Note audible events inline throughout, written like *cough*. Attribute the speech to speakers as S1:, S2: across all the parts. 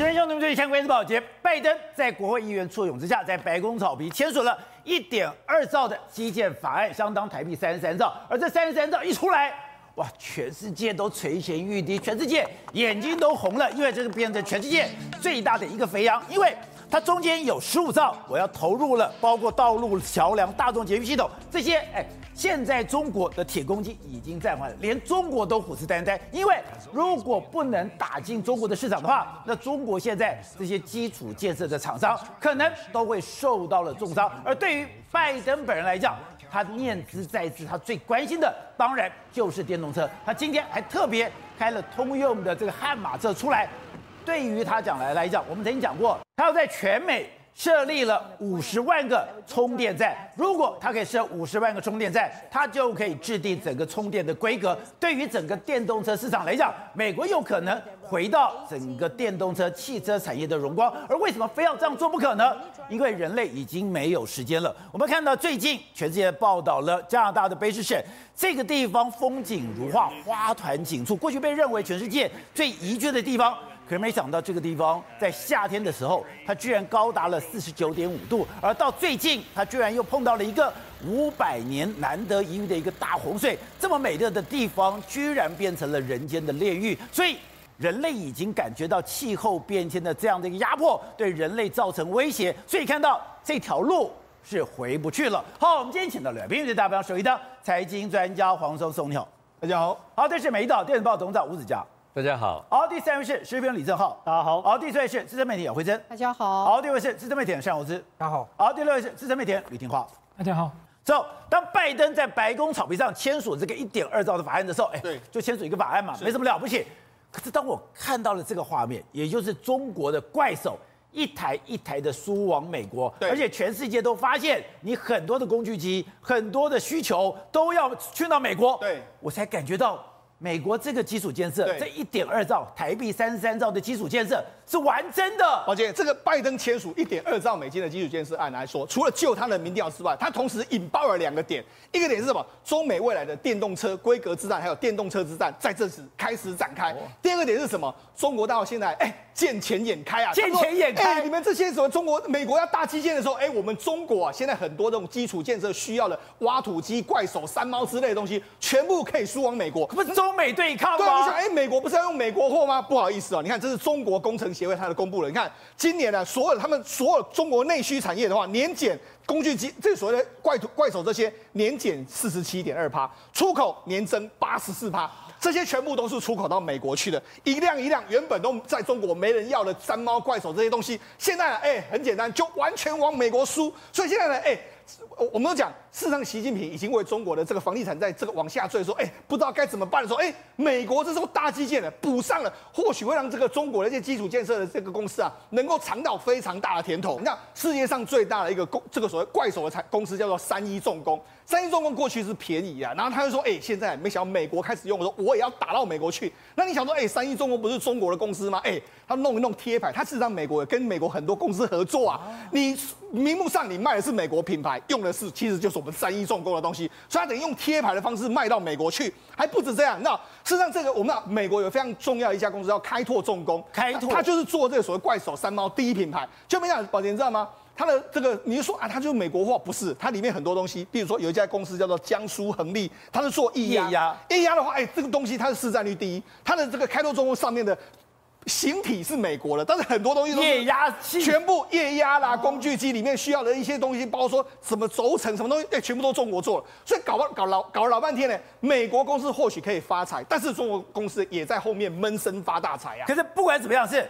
S1: 今天兄弟们，最新关键报捷，拜登在国会议员簇拥之下，在白宫草皮签署了一点二兆的基建法案，相当台币三十三兆。而这三十三兆一出来，哇，全世界都垂涎欲滴，全世界眼睛都红了，因为这是变成全世界最大的一个肥羊，因为它中间有十五兆，我要投入了，包括道路、桥梁、大众捷运系统这些，哎。现在中国的铁公鸡已经暂缓了，连中国都虎视眈眈，因为如果不能打进中国的市场的话，那中国现在这些基础建设的厂商可能都会受到了重伤。而对于拜登本人来讲，他念兹在兹，他最关心的当然就是电动车。他今天还特别开了通用的这个悍马车出来，对于他讲来来讲，我们曾经讲过，他要在全美。设立了五十万个充电站，如果它可以设五十万个充电站，它就可以制定整个充电的规格。对于整个电动车市场来讲，美国有可能回到整个电动车汽车产业的荣光。而为什么非要这样做不可呢？因为人类已经没有时间了。我们看到最近全世界报道了加拿大的卑诗省，这个地方风景如画，花团锦簇，过去被认为全世界最宜居的地方。可是没想到，这个地方在夏天的时候，它居然高达了四十九点五度，而到最近，它居然又碰到了一个五百年难得一遇的一个大洪水。这么美丽的地方，居然变成了人间的炼狱。所以，人类已经感觉到气候变迁的这样的一个压迫，对人类造成威胁。所以，看到这条路是回不去了。好，我们今天请到了平时大家首席的财经专家黄松松，你好，大家好。好，这是美丽岛电子报董事长吴子嘉。
S2: 大家好，
S1: 好，第三位是时事评李正浩，
S3: 大家好，
S1: 好，第四位是资深媒体姚慧珍，
S4: 大家好，
S1: 好，第五位是资深媒体单柔之，
S3: 大家好，
S1: 好，第六位是资深媒体李廷华，
S3: 大家好。
S1: 之后，当拜登在白宫草坪上签署这个一点二兆的法案的时候，哎，对，就签署一个法案嘛，没什么了不起。可是当我看到了这个画面，也就是中国的怪手一台一台的输往美国，对，而且全世界都发现你很多的工具机、很多的需求都要去到美国，对，我才感觉到。美国这个基础建设，这一点二兆台币三十三兆的基础建设是玩真的。
S3: 宝杰，这个拜登签署一点二兆美金的基础建设案来说，除了救他的民调之外，他同时引爆了两个点。一个点是什么？中美未来的电动车规格之战，还有电动车之战在这时开始展开。第二个点是什么？中国到现在，哎，见钱眼开啊！
S1: 见钱眼开！
S3: 哎，你们这些什么中国、美国要大基建的时候，哎，我们中国啊，现在很多这种基础建设需要的挖土机、怪手、山猫之类的东西，全部可以输往美国。
S1: 不是中美对抗吗？
S3: 对，你想，哎，美国不是要用美国货吗？不好意思啊，你看，这是中国工程协会它的公布了。你看，今年呢，所有他们所有中国内需产业的话，年减工具机，这所谓的怪怪手这些年减四十七点二趴，出口年增八十四趴，这些全部都是出口到美国去的，一辆一辆原本都在中国没人要的山猫怪手这些东西，现在呢，哎，很简单，就完全往美国输。所以现在呢，哎。我我们都讲，事实上，习近平已经为中国的这个房地产在这个往下坠，说，哎，不知道该怎么办的时候，哎，美国这时候大基建呢补上了，或许会让这个中国的这些基础建设的这个公司啊，能够尝到非常大的甜头。那，世界上最大的一个公，这个所谓怪手的产公司叫做三一重工。三一重工过去是便宜啊，然后他就说，哎，现在没想到美国开始用，我说我也要打到美国去。那你想说，哎，三一重工不是中国的公司吗？哎，他弄一弄贴牌，他事实上美国跟美国很多公司合作啊。你明目上你卖的是美国品牌，用的是其实就是我们三一重工的东西，所以他等于用贴牌的方式卖到美国去，还不止这样。那事实上这个我们美国有非常重要的一家公司叫开拓重工，开拓，他就是做这个所谓怪手三猫第一品牌，就没想到宝杰你知道吗？它的这个，你就说啊，它就是美国货，不是？它里面很多东西，比如说有一家公司叫做江苏恒力，它是做液压，液压的话，哎，这个东西它的市占率第一，它的这个开拓中国上面的形体是美国的，但是很多东西都是
S1: 液压器，
S3: 全部液压啦，工具机里面需要的一些东西，包括说什么轴承什么东西，哎，全部都中国做了，所以搞了搞老搞了老半天呢，美国公司或许可以发财，但是中国公司也在后面闷声发大财啊。
S1: 可是不管怎么样是。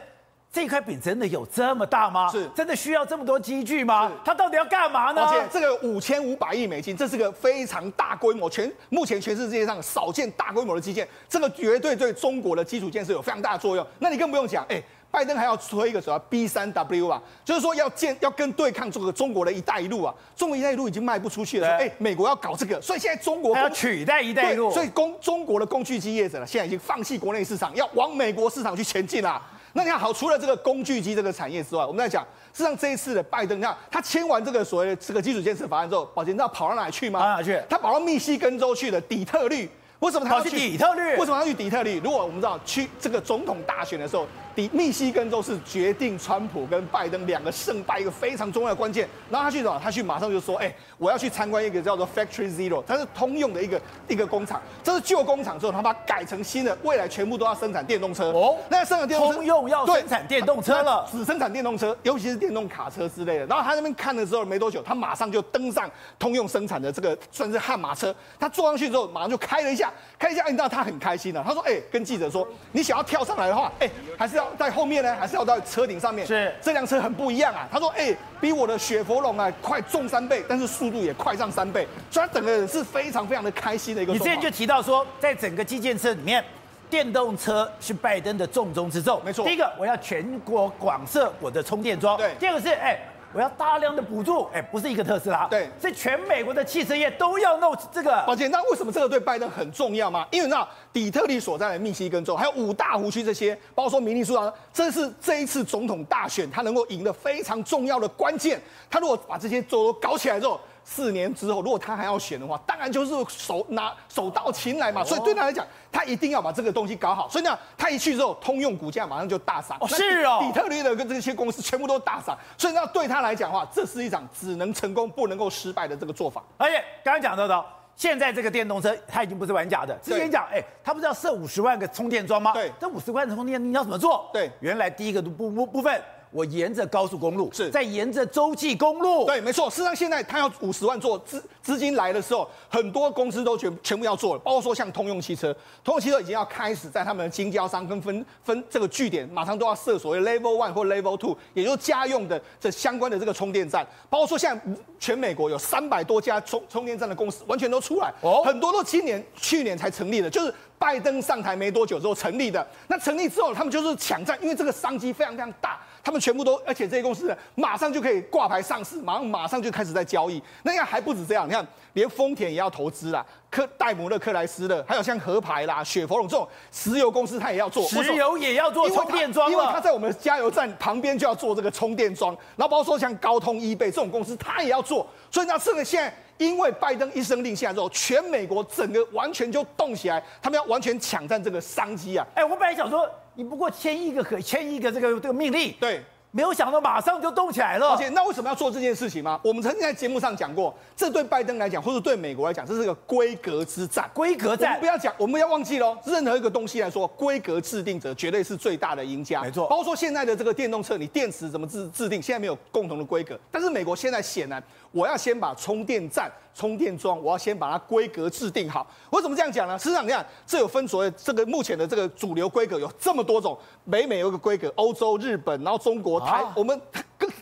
S1: 这块饼真的有这么大吗？
S3: 是，
S1: 真的需要这么多机具吗？它到底要干嘛呢？
S3: 而且这个五千五百亿美金，这是个非常大规模，全目前全世界上少见大规模的基建，这个绝对对中国的基础建设有非常大的作用。那你更不用讲，哎，拜登还要推一个什么 B 三 W 啊，就是说要建要跟对抗这个中国的一带一路啊，中国一带一路已经卖不出去了，哎，美国要搞这个，所以现在中国
S1: 要取代一带一路，
S3: 所以工中国的工具机业者呢，现在已经放弃国内市场，要往美国市场去前进了。那你看好，除了这个工具机这个产业之外，我们在讲，事实上这一次的拜登，你看他签完这个所谓的这个基础建设法案之后，宝杰你知道跑到哪里去吗？
S1: 跑哪去？
S3: 他跑到密西根州去的底特律。为什么他要去
S1: 底特律？
S3: 为什么要去底特律？如果我们知道去这个总统大选的时候，底密西根州是决定川普跟拜登两个胜败一个非常重要的关键。然后他去找？他去马上就说：“哎，我要去参观一个叫做 Factory Zero，它是通用的一个一个工厂。这是旧工厂之后，他把它改成新的，未来全部都要生产电动车。哦，那生产电动车，
S1: 通用要生产电动车了，
S3: 只生产电动车，尤其是电动卡车之类的。然后他那边看了之后没多久，他马上就登上通用生产的这个算是悍马车。他坐上去之后，马上就开了一下，开一下，你知道他很开心的。他说：“哎，跟记者说，你想要跳上来的话，哎，还是要在后面呢，还是要到车顶上面？
S1: 是
S3: 这辆车很不一样啊。”他说：“哎，比我的雪佛龙啊快重三倍，但是速度也快上三倍。所以他整个人是非常非常的开心的一个。”
S1: 你之前就提到说，在整个基建车里面，电动车是拜登的重中之重。
S3: 没错，
S1: 第一个我要全国广设我的充电桩。
S3: 对，
S1: 第二个是哎。我要大量的补助，哎，不是一个特斯拉，
S3: 对，
S1: 是全美国的汽车业都要弄这个。
S3: 宝姐，那为什么这个对拜登很重要吗？因为你知道，底特律所在的密西根州，还有五大湖区这些，包括说明尼苏达，这是这一次总统大选他能够赢得非常重要的关键。他如果把这些州都搞起来之后，四年之后，如果他还要选的话，当然就是手拿手到擒来嘛。所以对他来讲，他一定要把这个东西搞好。所以呢，他一去之后，通用股价马上就大涨。
S1: 哦，是哦。
S3: 底特律的跟这些公司全部都大涨。所以那，对他来讲的话，这是一场只能成功不能够失败的这个做法。
S1: 而且刚刚讲到的，现在这个电动车它已经不是玩假的。之前讲，哎，它不是要设五十万个充电桩吗？
S3: 对。
S1: 这五十万个充电你要怎么做？
S3: 对。
S1: 原来第一个部部部分。我沿着高速公路，
S3: 是
S1: 再沿着洲际公路，
S3: 对，没错。事实上，现在他要五十万做资资金来的时候，很多公司都全全部要做了，包括说像通用汽车，通用汽车已经要开始在他们的经销商跟分分这个据点，马上都要设所谓 Level One 或 Level Two，也就是家用的这相关的这个充电站，包括说现在全美国有三百多家充充电站的公司完全都出来，哦，很多都今年去年才成立的，就是拜登上台没多久之后成立的。那成立之后，他们就是抢占，因为这个商机非常非常大。他们全部都，而且这些公司马上就可以挂牌上市，马上马上就开始在交易。那样还不止这样，你看，连丰田也要投资啦，克戴姆勒克莱斯勒，还有像壳牌啦、雪佛龙这种石油公司，它也要做，
S1: 石油也要做充电桩，
S3: 因为它在我们加油站旁边就要做这个充电桩。然后包括说像高通、易贝这种公司，它也要做。所以那这个现在，因为拜登一声令下之后，全美国整个完全就动起来，他们要完全抢占这个商机啊！
S1: 哎，我本来想说。你不过签一个可签一个这个这个命令，
S3: 对，
S1: 没有想到马上就动起来了。
S3: 而且那为什么要做这件事情吗？我们曾经在节目上讲过，这对拜登来讲，或者对美国来讲，这是个规格之战。
S1: 规格战，
S3: 我们不要讲，我们不要忘记喽。任何一个东西来说，规格制定者绝对是最大的赢家。
S1: 没错，
S3: 包括说现在的这个电动车，你电池怎么制制定，现在没有共同的规格。但是美国现在显然，我要先把充电站。充电桩，我要先把它规格制定好。为什么这样讲呢？实际上，你看，这有分所谓这个目前的这个主流规格有这么多种，北美有一个规格，欧洲、日本，然后中国、台，我们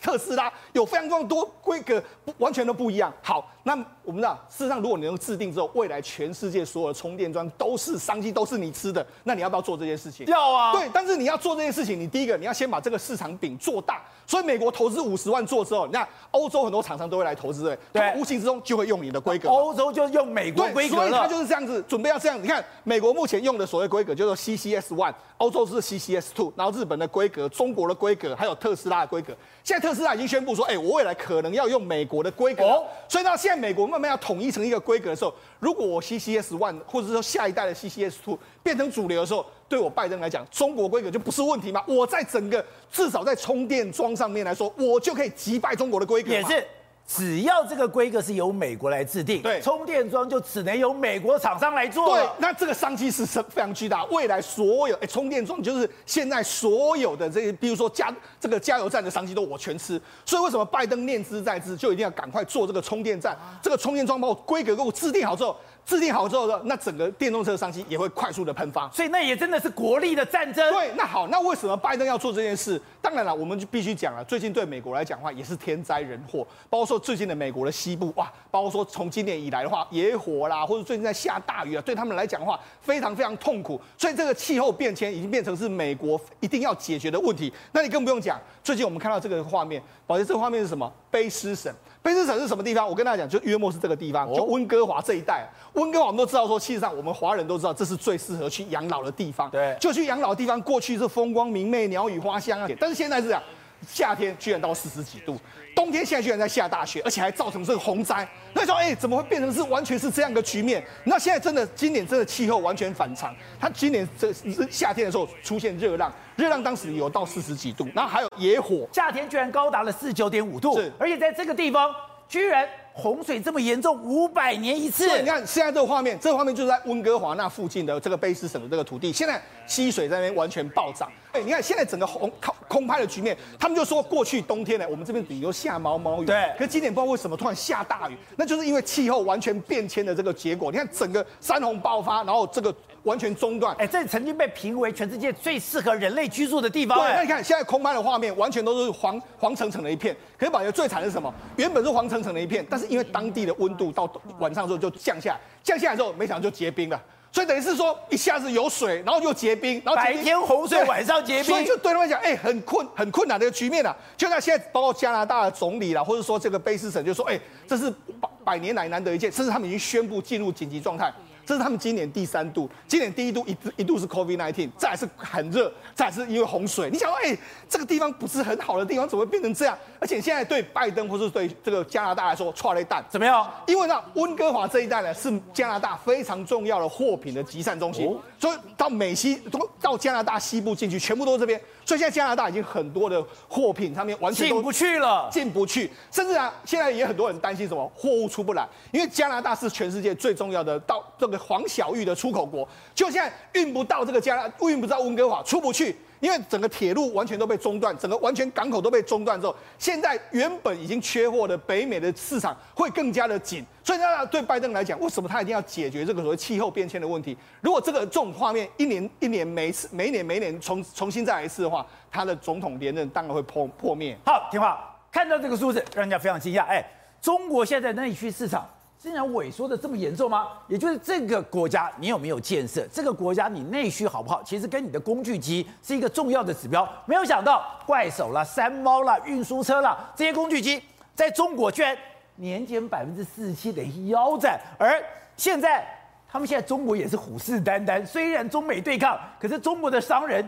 S3: 特斯拉有非常非常多规格，完全都不一样。好，那我们知道，事实上，如果你能制定之后，未来全世界所有的充电桩都是商机，都是你吃的，那你要不要做这件事情？
S1: 要啊。
S3: 对，但是你要做这件事情，你第一个你要先把这个市场饼做大。所以美国投资五十万做之后，你看欧洲很多厂商都会来投资，对，对，无形之中就会用你的规格。
S1: 欧洲就用美国规格，
S3: 所以它就是这样子，准备要这样。你看美国目前用的所谓规格叫做 CCS One，欧洲是 CCS Two，然后日本的规格、中国的规格，还有特斯拉的规格。现在特斯拉已经宣布说，哎，我未来可能要用美国的规格。哦，所以到现在美国慢慢要统一成一个规格的时候，如果我 CCS One 或者说下一代的 CCS Two 变成主流的时候，对我拜登来讲，中国规格就不是问题嘛？我在整个至少在充电桩上面来说，我就可以击败中国的规格。
S1: 也是。只要这个规格是由美国来制定，
S3: 对，
S1: 充电桩就只能由美国厂商来做。
S3: 对，那这个商机是非常巨大。未来所有哎，充电桩就是现在所有的这些，比如说加这个加油站的商机都我全吃。所以为什么拜登念兹在兹，就一定要赶快做这个充电站？这个充电桩把我规格给我制定好之后。制定好之后呢，那整个电动车的商机也会快速的喷发，
S1: 所以那也真的是国力的战争。
S3: 对，那好，那为什么拜登要做这件事？当然了，我们就必须讲了，最近对美国来讲的话，也是天灾人祸，包括说最近的美国的西部哇，包括说从今年以来的话，野火啦，或者最近在下大雨啊，对他们来讲的话，非常非常痛苦。所以这个气候变迁已经变成是美国一定要解决的问题。那你更不用讲，最近我们看到这个画面，宝杰，这个画面是什么？卑诗省。卑诗省是什么地方？我跟大家讲，就约莫是这个地方，就温哥华这一带。温哥华我们都知道说，其实上我们华人都知道，这是最适合去养老的地方。
S1: 对，
S3: 就去养老的地方，过去是风光明媚、鸟语花香啊。但是现在是这样，夏天居然到四十几度，冬天现在居然在下大雪，而且还造成这个洪灾。那时候，哎，怎么会变成是完全是这样的局面？那现在真的，今年真的气候完全反常。它今年这夏天的时候出现热浪，热浪当时有到四十几度，然后还有野火，
S1: 夏天居然高达了四十九点五度，
S3: 是，
S1: 而且在这个地方居然。洪水这么严重，五百年一次。
S3: 你看现在这个画面，这个画面就是在温哥华那附近的这个卑诗省的这个土地，现在溪水在那边完全暴涨。哎，你看现在整个空空拍的局面，他们就说过去冬天呢，我们这边比如下毛毛雨，
S1: 对。
S3: 可是今年不知道为什么突然下大雨，那就是因为气候完全变迁的这个结果。你看整个山洪爆发，然后这个。完全中断，
S1: 哎，这曾经被评为全世界最适合人类居住的地方。
S3: 对，那你看现在空拍的画面，完全都是黄黄澄澄的一片。可是，宝觉最惨的是什么？原本是黄澄澄的一片，但是因为当地的温度到晚上之后就降下来，降下来之后，没想到就结冰了。所以等于是说，一下子有水，然后又结冰，然后
S1: 白天洪水，晚上结冰，
S3: 所以就对他们讲，哎，很困很困难的一个局面啊。就像现在，包括加拿大的总理啦，或者说这个卑斯省，就说，哎，这是百百年来难得一见，甚至他们已经宣布进入紧急状态。这是他们今年第三度，今年第一度一一度是 COVID-19，再来是很热，再来是因为洪水。你想说，哎，这个地方不是很好的地方，怎么会变成这样？而且现在对拜登或是对这个加拿大来说，踹了一蛋
S1: 怎么样？
S3: 因为呢，温哥华这一带呢是加拿大非常重要的货品的集散中心，哦、所以到美西到加拿大西部进去，全部都是这边。所以现在加拿大已经很多的货品上面完全
S1: 进不去了，
S3: 进不去，甚至啊，现在也很多人担心什么货物出不来，因为加拿大是全世界最重要的到这个黄小玉的出口国，就现在运不到这个加拿大，运不到温哥华，出不去。因为整个铁路完全都被中断，整个完全港口都被中断之后，现在原本已经缺货的北美的市场会更加的紧，所以呢，对拜登来讲，为什么他一定要解决这个所谓气候变迁的问题？如果这个这种画面一年一年每次每一年每一年重重新再来一次的话，他的总统连任当然会破破灭。
S1: 好，听话，看到这个数字，让人家非常惊讶。哎，中国现在内需市场。竟然萎缩的这么严重吗？也就是这个国家你有没有建设？这个国家你内需好不好？其实跟你的工具机是一个重要的指标。没有想到怪手啦、山猫啦、运输车啦这些工具机，在中国居然年减百分之四十七，等于腰斩。而现在他们现在中国也是虎视眈眈，虽然中美对抗，可是中国的商人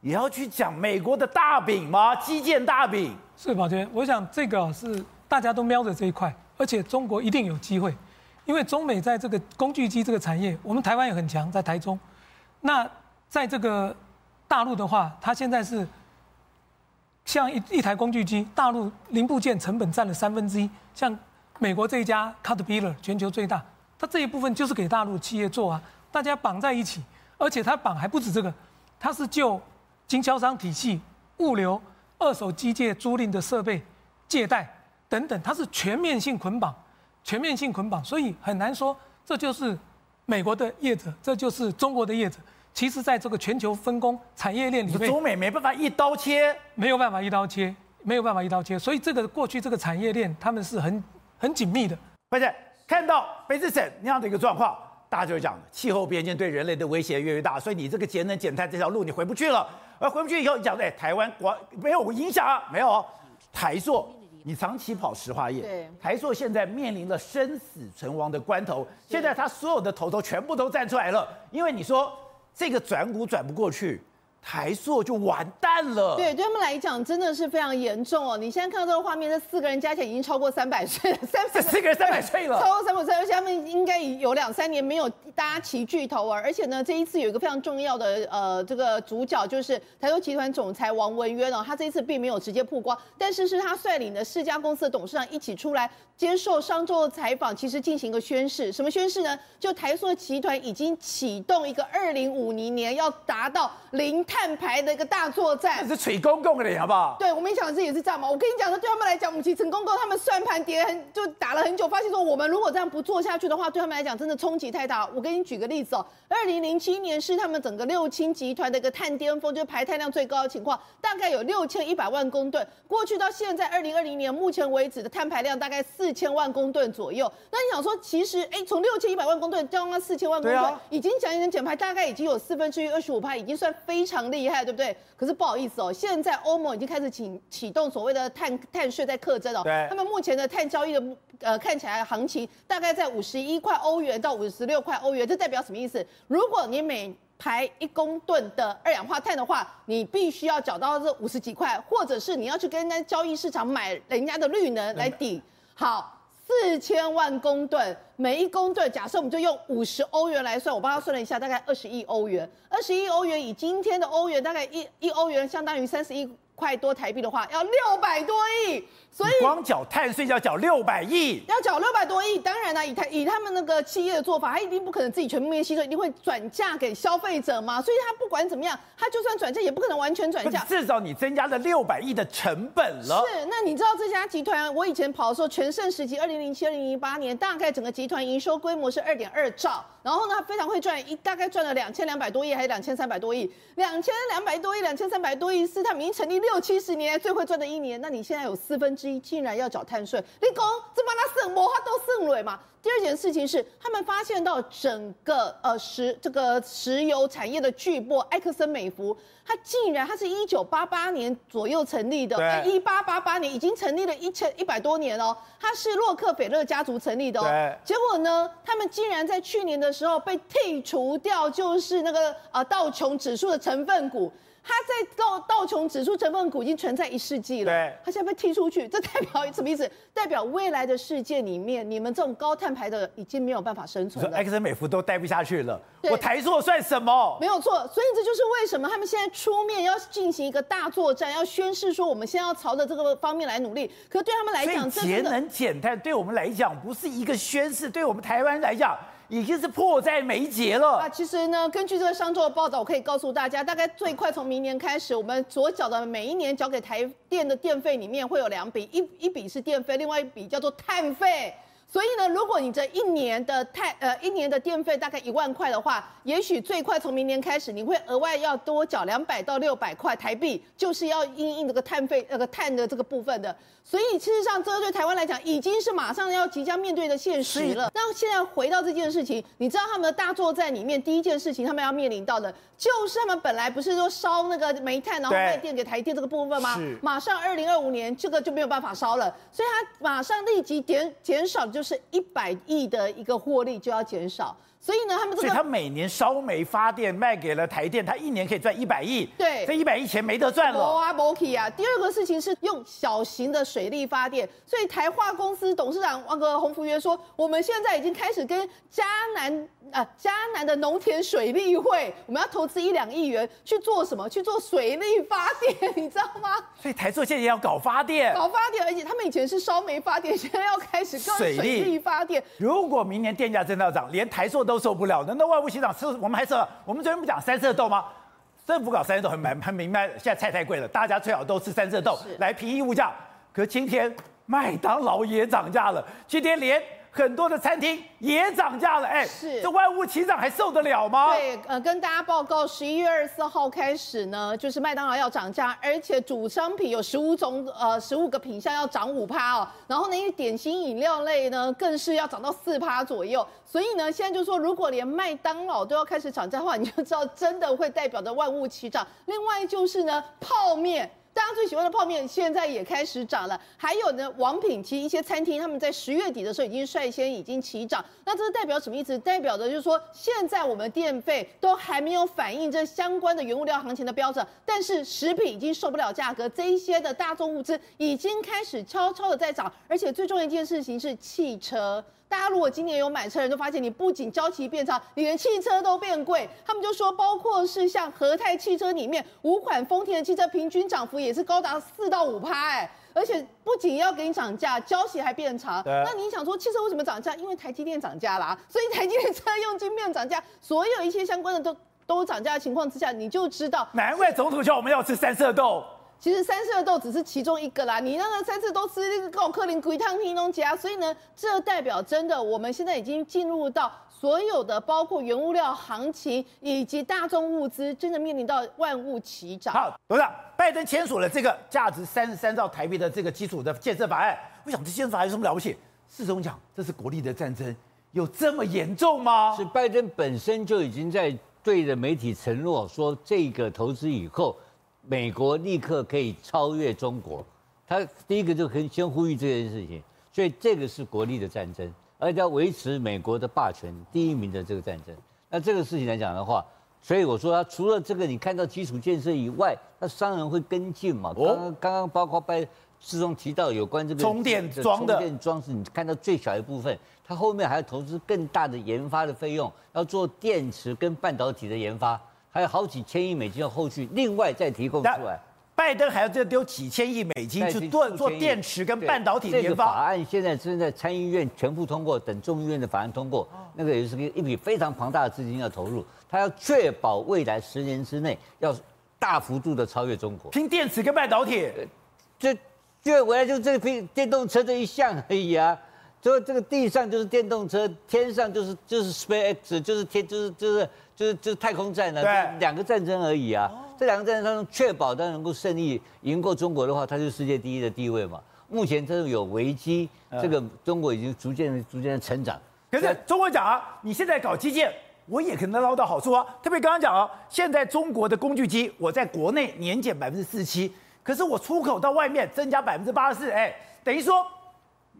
S1: 也要去讲美国的大饼吗？基建大饼。
S2: 是宝娟，我想这个是大家都瞄着这一块。而且中国一定有机会，因为中美在这个工具机这个产业，我们台湾也很强，在台中。那在这个大陆的话，它现在是像一一台工具机，大陆零部件成本占了三分之一。像美国这一家 Caterpillar 全球最大，它这一部分就是给大陆企业做啊，大家绑在一起，而且它绑还不止这个，它是就经销商体系、物流、二手机械租赁的设备、借贷。等等，它是全面性捆绑，全面性捆绑，所以很难说这就是美国的业者，这就是中国的业者。其实，在这个全球分工产业链里面，
S1: 中美没办法一刀切，
S2: 没有办法一刀切，没有办法一刀切。所以，这个过去这个产业链他们是很很紧密的。
S1: 而且看到卑诗省那样的一个状况，大家就会讲气候变迁对人类的威胁越来越大，所以你这个节能减碳这条路你回不去了。而回不去以后，你讲的哎，台湾国没有影响啊？没有哦，台塑。你长期跑石化业，对台塑现在面临了生死存亡的关头，现在他所有的头头全部都站出来了，因为你说这个转股转不过去。台塑就完蛋了。
S4: 对，对他们来讲真的是非常严重哦。你现在看到这个画面，这四个人加起来已经超过三百岁了，*laughs* 三
S1: 这四个人三百岁了，
S4: 超过三百岁，而且他们应该有两三年没有搭齐巨头啊。而且呢，这一次有一个非常重要的呃这个主角，就是台塑集团总裁王文渊哦，他这一次并没有直接曝光，但是是他率领的四家公司的董事长一起出来接受商周的采访，其实进行一个宣誓。什么宣誓呢？就台塑集团已经启动一个二零五零年要达到零。碳排的一个大作战，
S1: 这是吹公共的，好不好？
S4: 对，我们想的是也是这样嘛。我跟你讲说，对他们来讲，我们其实成功够，他们算盘叠很，就打了很久，发现说我们如果这样不做下去的话，对他们来讲真的冲击太大。我给你举个例子哦，二零零七年是他们整个六氢集团的一个碳巅峰，就是排碳量最高的情况，大概有六千一百万公吨。过去到现在二零二零年目前为止的碳排量大概四千万公吨左右。那你想说，其实哎，从六千一百万公吨降到四千万公吨，啊、已经讲一讲减排，大概已经有四分之一二十五趴，已经算非常厉害，对不对？可是不好意思哦，现在欧盟已经开始启启动所谓的碳碳税在课征哦。对。他们目前的碳交易的呃看起来行情大概在五十一块欧元到五十六块欧元，这代表什么意思？如果你每排一公吨的二氧化碳的话，你必须要缴到这五十几块，或者是你要去跟人家交易市场买人家的绿能来抵。好，四千万公吨，每一公吨，假设我们就用五十欧元来算，我帮他算了一下，大概二十亿欧元。二十亿欧元以今天的欧元，大概一一欧元相当于三十亿块多台币的话，要六百多亿。所以
S1: 光缴碳税就要缴六百亿，
S4: 要缴六百多亿。当然了，以他以他们那个企业的做法，他一定不可能自己全部面吸收，一定会转嫁给消费者嘛。所以他不管怎么样，他就算转嫁，也不可能完全转嫁。
S1: 至少你增加了六百亿的成本了。
S4: 是，那你知道这家集团，我以前跑的时候，全盛时期，二零零七、二零零八年，大概整个集团营收规模是二点二兆，然后呢，非常会赚，一大概赚了两千两百多亿，还是两千三百多亿？两千两百多亿，两千三百多亿，是他们已经成立六七十年最会赚的一年。那你现在有四分之一竟然要缴。碳税，你讲这帮他省，他都省了嘛。第二件事情是，他们发现到整个呃石这个石油产业的巨擘埃克森美孚，它竟然它是一九八八年左右成立的，一八八八年已经成立了一千一百多年哦，它是洛克菲勒家族成立的哦。结果呢，他们竟然在去年的时候被剔除掉，就是那个呃道琼指数的成分股。它在道道琼指数成分股已经存在一世纪了，对，它现在被踢出去，这代表什么意思？代表未来的世界里面，你们这种高碳排的已经没有办法生存了。
S1: 埃森美孚都待不下去了，我台塑算什么？
S4: 没有错，所以这就是为什么他们现在出面要进行一个大作战，要宣示说我们现在要朝着这个方面来努力。可是对他们来讲，
S1: 节能减碳对我们来讲不是一个宣示，对我们台湾来讲。已经是迫在眉睫了啊！
S4: 其实呢，根据这个商周的报道，我可以告诉大家，大概最快从明年开始，我们所缴的每一年缴给台电的电费里面会有两笔，一一笔是电费，另外一笔叫做碳费。所以呢，如果你这一年的碳呃一年的电费大概一万块的话，也许最快从明年开始，你会额外要多缴两百到六百块台币，就是要因应这个碳费那个碳的这个部分的。所以事实上，这个对台湾来讲已经是马上要即将面对的现实了。那现在回到这件事情，你知道他们的大作战里面第一件事情，他们要面临到的就是他们本来不是说烧那个煤炭然后卖电给台电这个部分吗？马上二零二五年这个就没有办法烧了，所以他马上立即减减少就。就是一百亿的一个获利就要减少，所以呢，他们这个，
S1: 所以他每年烧煤发电卖给了台电，他一年可以赚一百亿。
S4: 对，
S1: 这一百亿钱没得赚了。
S4: 啊，没去啊。第二个事情是用小型的水力发电，所以台化公司董事长那个洪福源说，我们现在已经开始跟嘉南。啊，嘉南的农田水利会，我们要投资一两亿元去做什么？去做水力发电，*laughs* 你知道吗？
S1: 所以台塑现在也要搞发电，
S4: 搞发电，而且他们以前是烧煤发电，现在要开始搞水力发电。
S1: 如果明年电价真的要涨，连台塑都受不了，难道外务省长？是，我们还是我们昨天不讲三色豆吗？政府搞三色豆很蛮很明白，现在菜太贵了，大家最好都吃三色豆来平抑物价。可是今天麦当劳也涨价了，今天连。很多的餐厅也涨价了，哎，是这万物齐涨还受得了吗？
S4: 对，呃，跟大家报告，十一月二十四号开始呢，就是麦当劳要涨价，而且主商品有十五种，呃，十五个品项要涨五趴哦。然后呢，因为点心饮料类呢，更是要涨到四趴左右。所以呢，现在就说，如果连麦当劳都要开始涨价的话，你就知道真的会代表着万物齐涨。另外就是呢，泡面。大家最喜欢的泡面现在也开始涨了，还有呢，王品其一些餐厅他们在十月底的时候已经率先已经起涨，那这是代表什么意思？代表的就是说，现在我们电费都还没有反映这相关的原物料行情的飙涨，但是食品已经受不了价格，这一些的大宗物资已经开始悄悄的在涨，而且最重要一件事情是汽车。大家如果今年有买车人，就发现你不仅交期变长，你连汽车都变贵。他们就说，包括是像和泰汽车里面五款丰田的汽车，平均涨幅也是高达四到五趴，哎，而且不仅要给你涨价，交期还变长。那你想说汽车为什么涨价？因为台积电涨价啦，所以台积电车用晶片涨价，所有一些相关的都都涨价的情况之下，你就知道，
S1: 难怪总统叫我们要吃三色豆。
S4: 其实三色豆只是其中一个啦，你让他三色都吃那个高克林、鬼汤、黑龙江，所以呢，这代表真的我们现在已经进入到所有的包括原物料行情以及大众物资，真的面临到万物齐涨。
S1: 好，董事长，拜登签署了这个价值三十三兆台币的这个基础的建设法案，我想这建设法案有什么了不起？世忠讲，这是国力的战争，有这么严重吗？
S5: 是拜登本身就已经在对着媒体承诺说，这个投资以后。美国立刻可以超越中国，他第一个就可以先呼吁这件事情，所以这个是国力的战争，而且要维持美国的霸权第一名的这个战争。那这个事情来讲的话，所以我说他除了这个，你看到基础建设以外，那商人会跟进嘛？刚刚刚刚包括拜师兄提到有关这个
S1: 充电桩的
S5: 充电桩是你看到最小一部分，他后面还要投资更大的研发的费用，要做电池跟半导体的研发，还有好几千亿美金的后续另外再提供出来。
S1: 拜登还要再丢几千亿美金去做做电池跟半导体研发。
S5: 这个法案现在正在参议院全部通过，等众议院的法案通过，那个也是一笔非常庞大的资金要投入。他要确保未来十年之内要大幅度的超越中国。
S1: 拼电池跟半导体，
S5: 这这未来就这个拼电动车这一项而已啊。就这个地上就是电动车，天上就是就是 SpaceX，就是天就是就是就是就是太空站呢，对，两个战争而已啊。这两个战争当中，确保它能够胜利赢过中国的话，它就是世界第一的地位嘛。目前这种有危机，这个中国已经逐渐逐渐的成长。
S1: 可是中国讲啊，你现在搞基建，我也可能捞到好处啊。特别刚刚讲啊，现在中国的工具机，我在国内年减百分之四七，可是我出口到外面增加百分之八十四，哎，等于说。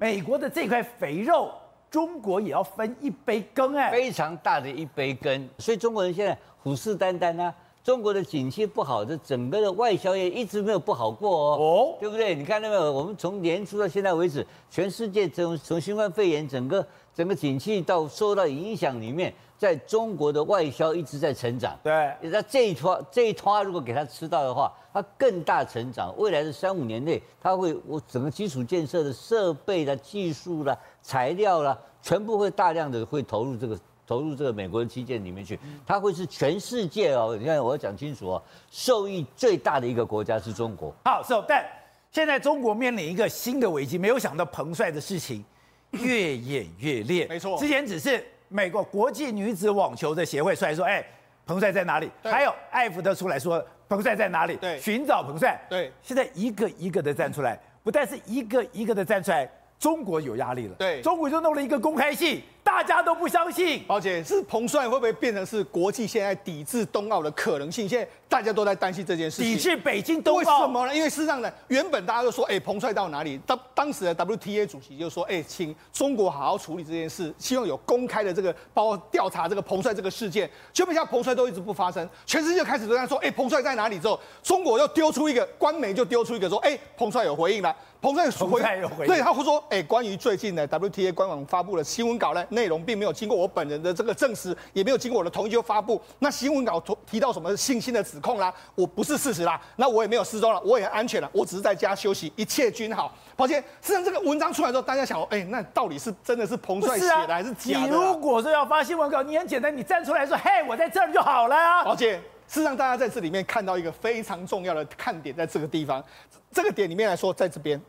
S1: 美国的这块肥肉，中国也要分一杯羹哎，
S5: 非常大的一杯羹。所以中国人现在虎视眈眈啊。中国的景气不好，这整个的外销业一直没有不好过哦，哦对不对？你看到没有？我们从年初到现在为止，全世界从从新冠肺炎整个整个景气到受到影响里面，在中国的外销一直在成长。
S1: 对，
S5: 那这一坨这一坨如果给他吃到的话，它更大成长。未来的三五年内，它会我整个基础建设的设备啦、技术啦、材料啦，全部会大量的会投入这个投入这个美国的基建里面去。它会是全世界哦，你看我要讲清楚哦，受益最大的一个国家是中国。
S1: 好，是。但现在中国面临一个新的危机，没有想到彭帅的事情越演越烈。
S3: 没错，
S1: 之前只是。美国国际女子网球的协会出来说：“哎，彭帅在哪里？”还有艾福特出来说：“彭帅在哪里？”
S3: 对，
S1: 寻找彭帅。
S3: 对，
S1: 现在一个一个的站出来，不但是一个一个的站出来，中国有压力了。
S3: 对，
S1: 中国就弄了一个公开信。大家都不相信，
S3: 而且是彭帅会不会变成是国际现在抵制冬奥的可能性？现在大家都在担心这件事情。
S1: 抵制北京冬奥？为
S3: 什么呢？因为事实上呢，原本大家都说，哎，彭帅到哪里？当当时的 WTA 主席就说，哎，请中国好好处理这件事，希望有公开的这个包括调查这个彭帅这个事件。就没想到彭帅都一直不发声，全世界开始都在说，哎，彭帅在哪里？之后，中国又丢出一个官媒就丢出一个说，哎，彭帅有回应了。彭帅
S1: 有回应，*laughs*
S3: 对，他会说，哎，关于最近的 WTA 官网发布的新闻稿呢，内容并没有经过。我本人的这个证实也没有经过我的同意就发布。那新闻稿提到什么信心的指控啦，我不是事实啦。那我也没有失踪了，我也安全了，我只是在家休息，一切均好。抱歉，实际上这个文章出来之后，大家想，哎，那到底是真的是彭帅写的还是假的？
S1: 你如果说要发新闻稿，你很简单，你站出来说，嘿，我在这儿就好了啊。
S3: 抱歉，事实上大家在这里面看到一个非常重要的看点，在这个地方，这个点里面来说，在这边，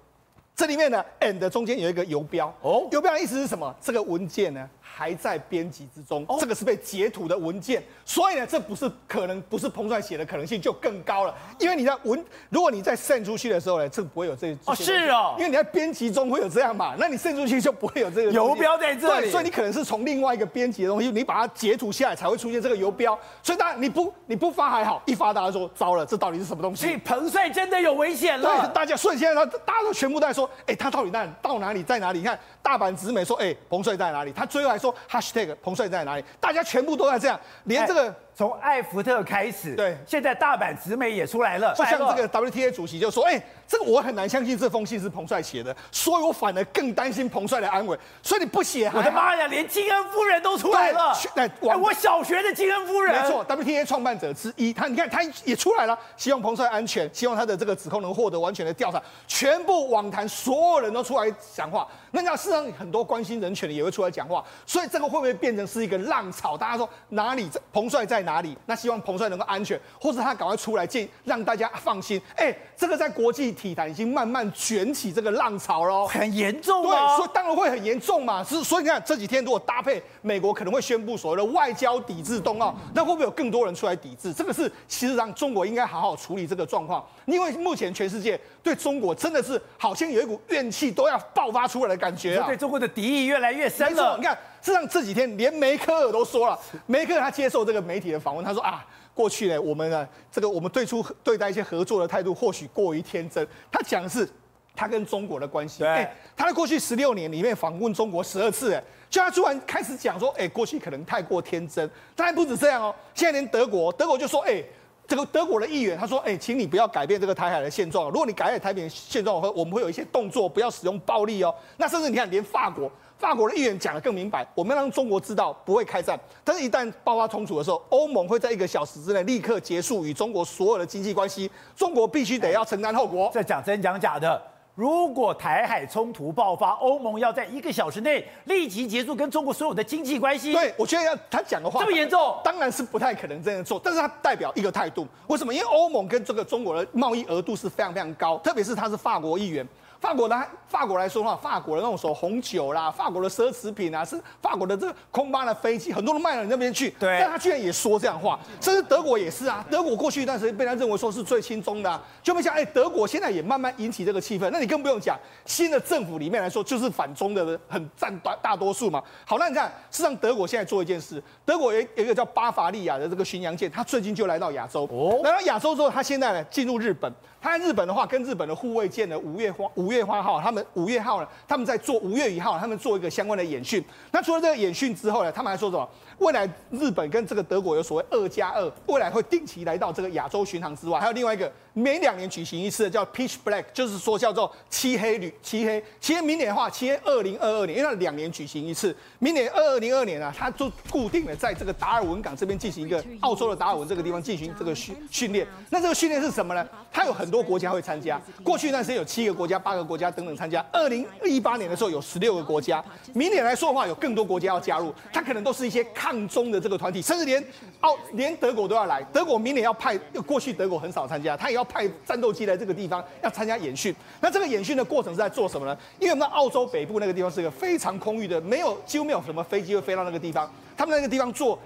S3: 这里面呢，and 中间有一个游标哦，游标的意思是什么？这个文件呢？还在编辑之中，这个是被截图的文件，所以呢，这不是可能不是彭帅写的可能性就更高了。因为你在文，如果你在 send 出去的时候呢，这个不会有这
S1: 哦，是哦，
S3: 因为你在编辑中会有这样嘛，那你 send 出去就不会有这个
S1: 游标在这里，
S3: 对，所以你可能是从另外一个编辑的东西，你把它截图下来才会出现这个游标。所以当然你不你不发还好，一发大家说糟了，这到底是什么东西？
S1: 所以彭帅真的有危险了。
S3: 对，大家瞬间呢，大家都全部在说，哎，他到底在到哪里，在哪里？你看大阪直美说，哎，彭帅在哪里？他最后还说 hashtag。彭帅在哪里？大家全部都在这样，连这个。
S1: 从艾福特开始，
S3: 对，
S1: 现在大阪直美也出来了。
S3: 就像这个 WTA 主席就说：“哎、欸，这个我很难相信这封信是彭帅写的，所以我反而更担心彭帅的安危。所以你不写，
S1: 我的妈呀，连金恩夫人都出来了。哎、欸，我小学的金恩夫人，
S3: 没错，WTA 创办者之一，他你看他也出来了，希望彭帅安全，希望他的这个指控能获得完全的调查。全部网坛所有人都出来讲话，那你事实上很多关心人权的也会出来讲话。所以这个会不会变成是一个浪潮？大家说哪里彭帅在？哪里？那希望彭帅能够安全，或者他赶快出来见，让大家放心。哎、欸，这个在国际体坛已经慢慢卷起这个浪潮喽，
S1: 很严重。
S3: 对，所以当然会很严重嘛。是，所以你看这几天如果搭配美国可能会宣布所谓的外交抵制冬奥，那会不会有更多人出来抵制？这个是其实让中国应该好好处理这个状况，因为目前全世界对中国真的是好像有一股怨气都要爆发出来的感觉啊，
S1: 对中国的敌意越来越深了。
S3: 你看。事实上这几天连梅克尔都说了，梅克尔他接受这个媒体的访问，他说啊，过去呢，我们呢，这个我们最初对待一些合作的态度或许过于天真。他讲的是他跟中国的关系。
S1: 对
S3: 哎，他在过去十六年里面访问中国十二次，哎，就他突然开始讲说，哎，过去可能太过天真。当然不止这样哦，现在连德国，德国就说，哎。这个德国的议员他说：“哎，请你不要改变这个台海的现状。如果你改变台海现状，我们会有一些动作，不要使用暴力哦。那甚至你看，连法国法国的议员讲得更明白，我们要让中国知道不会开战，但是一旦爆发冲突的时候，欧盟会在一个小时之内立刻结束与中国所有的经济关系，中国必须得要承担后果。
S1: 这讲真讲假的？”如果台海冲突爆发，欧盟要在一个小时内立即结束跟中国所有的经济关系。
S3: 对，我觉得要他讲的话
S1: 这么严重，
S3: 当然是不太可能这样做。但是他代表一个态度，为什么？因为欧盟跟这个中国的贸易额度是非常非常高，特别是他是法国议员。法国的法国来说的话，法国的那种什么红酒啦，法国的奢侈品啊，是法国的这个空巴的飞机，很多都卖到你那边去。
S1: 对，
S3: 但他居然也说这样话，甚至德国也是啊。德国过去一段时间被他认为说是最亲中的，啊，就没想哎，德国现在也慢慢引起这个气氛。那你更不用讲，新的政府里面来说就是反中的很占大大多数嘛。好，那你看，事实上德国现在做一件事，德国有有一个叫巴伐利亚的这个巡洋舰，他最近就来到亚洲。哦，来到亚洲之后，他现在呢进入日本。他在日本的话，跟日本的护卫舰的五月花五月花号，他们五月号呢，他们在做五月一号，他们做一个相关的演训。那除了这个演训之后呢，他们还说什么？未来日本跟这个德国有所谓二加二，未来会定期来到这个亚洲巡航之外，还有另外一个每两年举行一次的叫 Pitch Black，就是说叫做漆黑旅漆黑。其实明年的话，漆黑二零二二年，因为它两年举行一次，明年二二零二年啊，它就固定的在这个达尔文港这边进行一个澳洲的达尔文这个地方进行这个训训练。那这个训练是什么呢？它有很多国家会参加，过去一段时间有七个国家、八个国家等等参加。二零一八年的时候有十六个国家，明年来说的话，有更多国家要加入，它可能都是一些抗。抗中的这个团体，甚至连澳连德国都要来。德国明年要派，过去德国很少参加，他也要派战斗机来这个地方要参加演训。那这个演训的过程是在做什么呢？因为我们澳洲北部那个地方是一个非常空域的，没有几乎没有什么飞机会飞到那个地方。他们那个地方做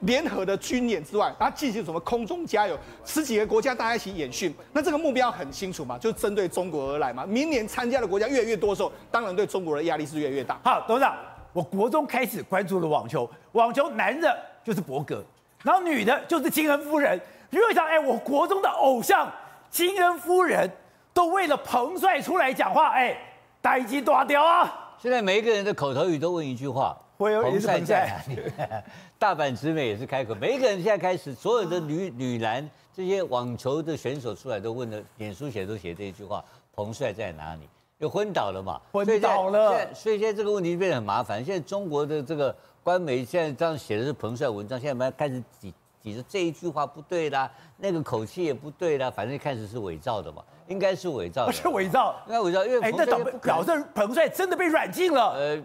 S3: 联合的军演之外，然后进行什么空中加油，十几个国家大家一起演训。那这个目标很清楚嘛，就针对中国而来嘛。明年参加的国家越来越多的时候，当然对中国的压力是越来越大。
S1: 好，董事长。我国中开始关注了网球，网球男的就是伯格，然后女的就是金恩夫人。你会想，哎，我国中的偶像金恩夫人都为了彭帅出来讲话，哎，大鸡大雕啊！
S5: 现在每一个人的口头语都问一句话：彭帅在哪里？*laughs* 大阪直美也是开口，每一个人现在开始，所有的女 *laughs* 女篮这些网球的选手出来都问的，脸书写都写这一句话：彭帅在哪里？就昏倒了嘛，
S1: 昏倒了，
S5: 所以，现在这个问题变得很麻烦。现在中国的这个官媒现在这样写的是彭帅文章，现在开始挤挤着这一句话不对啦，那个口气也不对啦，反正开始是伪造的嘛，应该是伪造的，
S1: 是伪造，
S5: 应该伪造，因为哎，那表
S1: 表示彭帅真的被软禁了。
S5: 呃，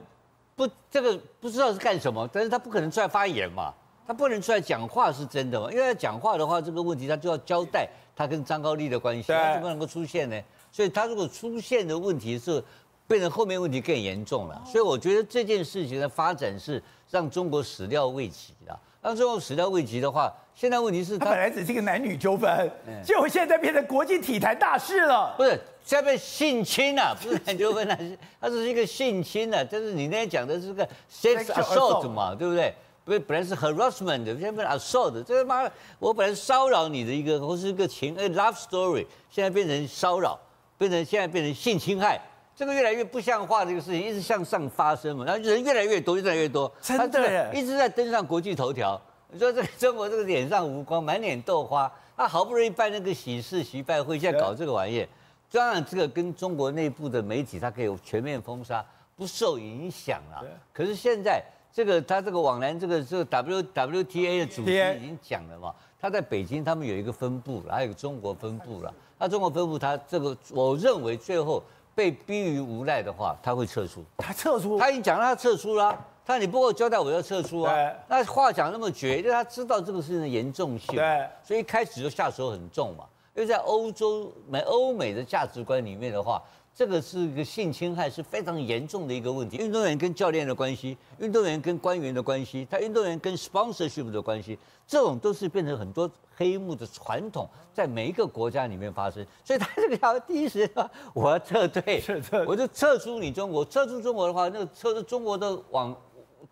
S5: 不，这个不知道是干什么，但是他不可能出来发言嘛，他不能出来讲话是真的嘛，因为他讲话的话，这个问题他就要交代他跟张高丽的关系，他怎么能够出现呢？所以，他如果出现的问题是变成后面问题更严重了。所以，我觉得这件事情的发展是让中国始料未及的。让中国始料未及的话，现在问题是，
S1: 他本来只是一个男女纠纷，结果现在变成国际体坛大事了。
S5: 不是，现在变性侵了，不是男女纠纷了，*laughs* 它只是一个性侵了。但是你那天讲的是个 sex assault 嘛，对不对？不是，本来是 harassment 的，现在变成 assault。这个妈，我本来是骚扰你的一个，或是一个情 love story，现在变成骚扰。变成现在变成性侵害，这个越来越不像话，这个事情一直向上发生嘛，然后人越来越多，越来越多，
S1: 真的，
S5: 一直在登上国际头条。你说这个中国这个脸上无光，满脸豆花，他好不容易办那个喜事喜拜会，现在搞这个玩意儿，当然这个跟中国内部的媒体，它可以有全面封杀，不受影响了。可是现在这个他这个往来这个这个 W W T A 的主席已经讲了嘛，他在北京他们有一个分部，还有中国分部了。那中国吩咐，他这个我认为最后被逼于无奈的话，他会撤出。
S1: 他撤出，
S5: 他已经讲了，他撤出了。他说你不给我交代，我要撤出啊。那话讲那么绝，因为他知道这个事情的严重性。
S1: 对。
S5: 所以一开始就下手很重嘛。因为在欧洲、美欧美的价值观里面的话，这个是一个性侵害是非常严重的一个问题。运动员跟教练的关系，运动员跟官员的关系，他运动员跟 sponsorship 的关系，这种都是变成很多。黑幕的传统在每一个国家里面发生，所以他这个要第一时间说我要 *laughs* 撤退，我就撤出你中国，撤出中国的话，那个撤出中国的网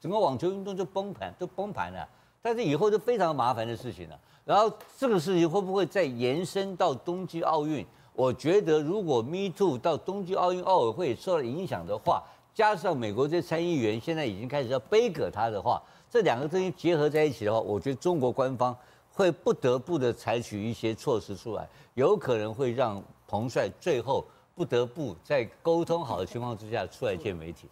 S5: 整个网球运动就崩盘，就崩盘了。但是以后就非常麻烦的事情了。然后这个事情会不会再延伸到冬季奥运，我觉得如果 Me Too 到东京奥运奥委会受到影响的话，加上美国这参议员现在已经开始要杯葛他的话，这两个东西结合在一起的话，我觉得中国官方会不得不的采取一些措施出来，有可能会让彭帅最后不得不在沟通好的情况之下出来见媒体。